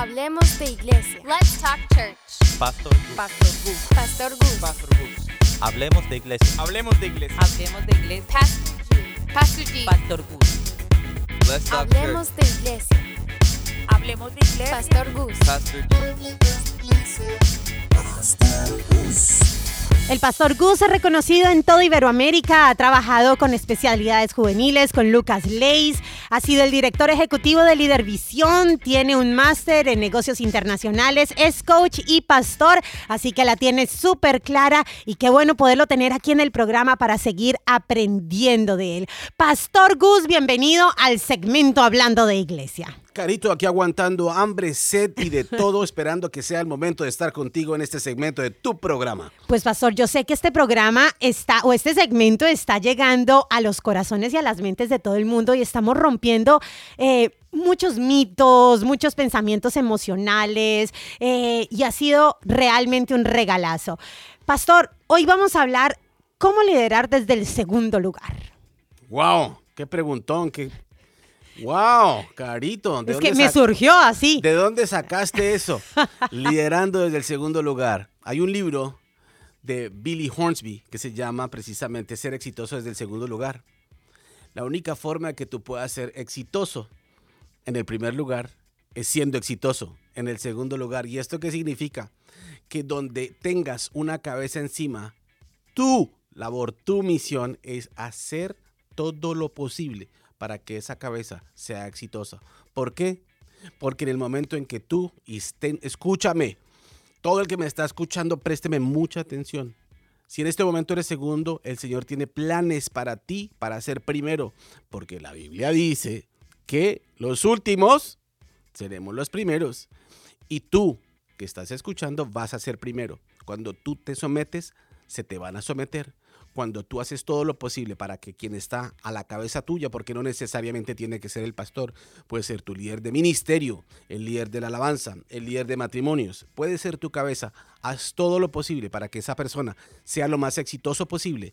Hablemos de iglesia. Let's talk church. Pastor Gus. Pastor Gus. Pastor Gus. Pastor Gus. Hablemos de iglesia. Hablemos de iglesia. Hablemos de iglesia. Pastor G. Pastor G. Pastor Gus. Let's talk Hablemos de iglesia. Hablemos de iglesia. Pastor Gus. Pastor El pastor Gus es reconocido en toda Iberoamérica, ha trabajado con especialidades juveniles con Lucas Leis, ha sido el director ejecutivo de Líder Visión, tiene un máster en negocios internacionales, es coach y pastor, así que la tiene súper clara y qué bueno poderlo tener aquí en el programa para seguir aprendiendo de él. Pastor Gus, bienvenido al segmento Hablando de Iglesia. Carito, aquí aguantando hambre, sed y de todo, esperando que sea el momento de estar contigo en este segmento de tu programa. Pues pastor, yo sé que este programa está o este segmento está llegando a los corazones y a las mentes de todo el mundo y estamos rompiendo eh, muchos mitos, muchos pensamientos emocionales eh, y ha sido realmente un regalazo. Pastor, hoy vamos a hablar cómo liderar desde el segundo lugar. ¡Wow! ¡Qué preguntón! ¡Qué... ¡Wow! Carito, ¿de Es que me surgió así. ¿De dónde sacaste eso? Liderando desde el segundo lugar. Hay un libro de Billy Hornsby que se llama precisamente Ser exitoso desde el segundo lugar. La única forma que tú puedas ser exitoso en el primer lugar es siendo exitoso en el segundo lugar. ¿Y esto qué significa? Que donde tengas una cabeza encima, tu labor, tu misión es hacer todo lo posible para que esa cabeza sea exitosa. ¿Por qué? Porque en el momento en que tú, estén, escúchame, todo el que me está escuchando, présteme mucha atención. Si en este momento eres segundo, el Señor tiene planes para ti, para ser primero. Porque la Biblia dice que los últimos seremos los primeros. Y tú, que estás escuchando, vas a ser primero. Cuando tú te sometes, se te van a someter. Cuando tú haces todo lo posible para que quien está a la cabeza tuya, porque no necesariamente tiene que ser el pastor, puede ser tu líder de ministerio, el líder de la alabanza, el líder de matrimonios, puede ser tu cabeza. Haz todo lo posible para que esa persona sea lo más exitoso posible.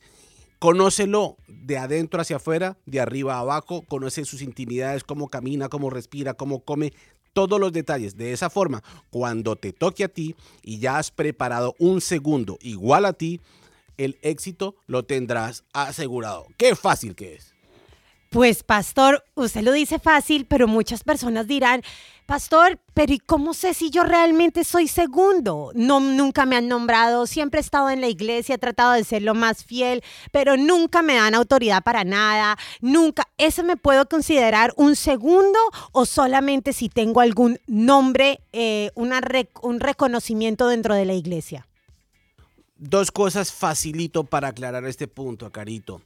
Conócelo de adentro hacia afuera, de arriba a abajo, conoce sus intimidades, cómo camina, cómo respira, cómo come, todos los detalles. De esa forma, cuando te toque a ti y ya has preparado un segundo igual a ti, el éxito lo tendrás asegurado. Qué fácil que es. Pues, pastor, usted lo dice fácil, pero muchas personas dirán, pastor, pero ¿y cómo sé si yo realmente soy segundo? No, nunca me han nombrado, siempre he estado en la iglesia, he tratado de ser lo más fiel, pero nunca me dan autoridad para nada, nunca. ¿Eso me puedo considerar un segundo o solamente si tengo algún nombre, eh, un reconocimiento dentro de la iglesia? Dos cosas facilito para aclarar este punto, Carito.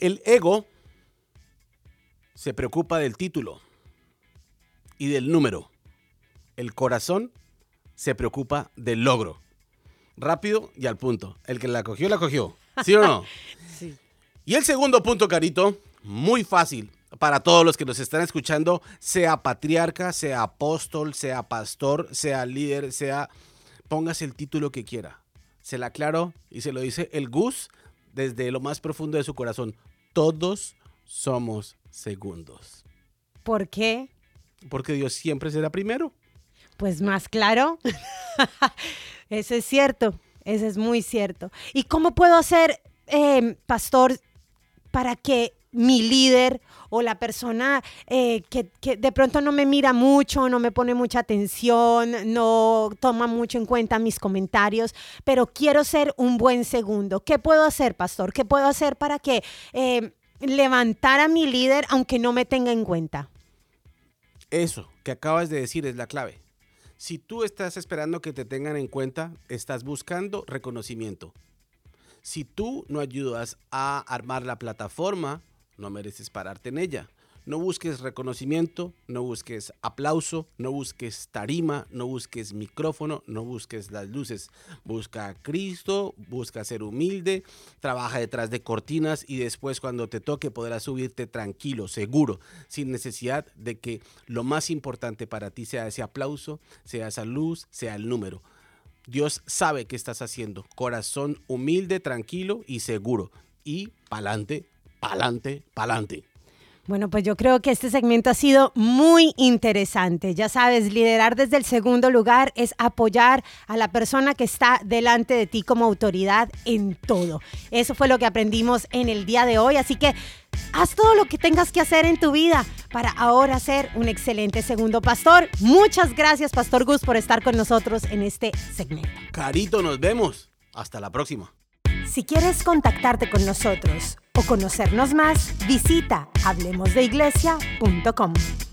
El ego se preocupa del título y del número. El corazón se preocupa del logro. Rápido y al punto. El que la cogió, la cogió. ¿Sí o no? Sí. Y el segundo punto, Carito, muy fácil para todos los que nos están escuchando, sea patriarca, sea apóstol, sea pastor, sea líder, sea... Póngase el título que quiera. Se la aclaro y se lo dice el Gus desde lo más profundo de su corazón. Todos somos segundos. ¿Por qué? Porque Dios siempre será primero. Pues más claro. Eso es cierto, eso es muy cierto. ¿Y cómo puedo hacer, eh, pastor, para que mi líder o la persona eh, que, que de pronto no me mira mucho, no me pone mucha atención, no toma mucho en cuenta mis comentarios, pero quiero ser un buen segundo? ¿Qué puedo hacer, pastor? ¿Qué puedo hacer para que eh, levantar a mi líder aunque no me tenga en cuenta? Eso que acabas de decir es la clave. Si tú estás esperando que te tengan en cuenta, estás buscando reconocimiento. Si tú no ayudas a armar la plataforma, no mereces pararte en ella. No busques reconocimiento, no busques aplauso, no busques tarima, no busques micrófono, no busques las luces. Busca a Cristo, busca ser humilde, trabaja detrás de cortinas y después cuando te toque podrás subirte tranquilo, seguro, sin necesidad de que lo más importante para ti sea ese aplauso, sea esa luz, sea el número. Dios sabe qué estás haciendo. Corazón humilde, tranquilo y seguro. Y pa'lante, pa'lante, pa'lante. Bueno, pues yo creo que este segmento ha sido muy interesante. Ya sabes, liderar desde el segundo lugar es apoyar a la persona que está delante de ti como autoridad en todo. Eso fue lo que aprendimos en el día de hoy. Así que haz todo lo que tengas que hacer en tu vida para ahora ser un excelente segundo pastor. Muchas gracias, Pastor Gus, por estar con nosotros en este segmento. Carito, nos vemos. Hasta la próxima. Si quieres contactarte con nosotros o conocernos más, visita hablemosdeiglesia.com.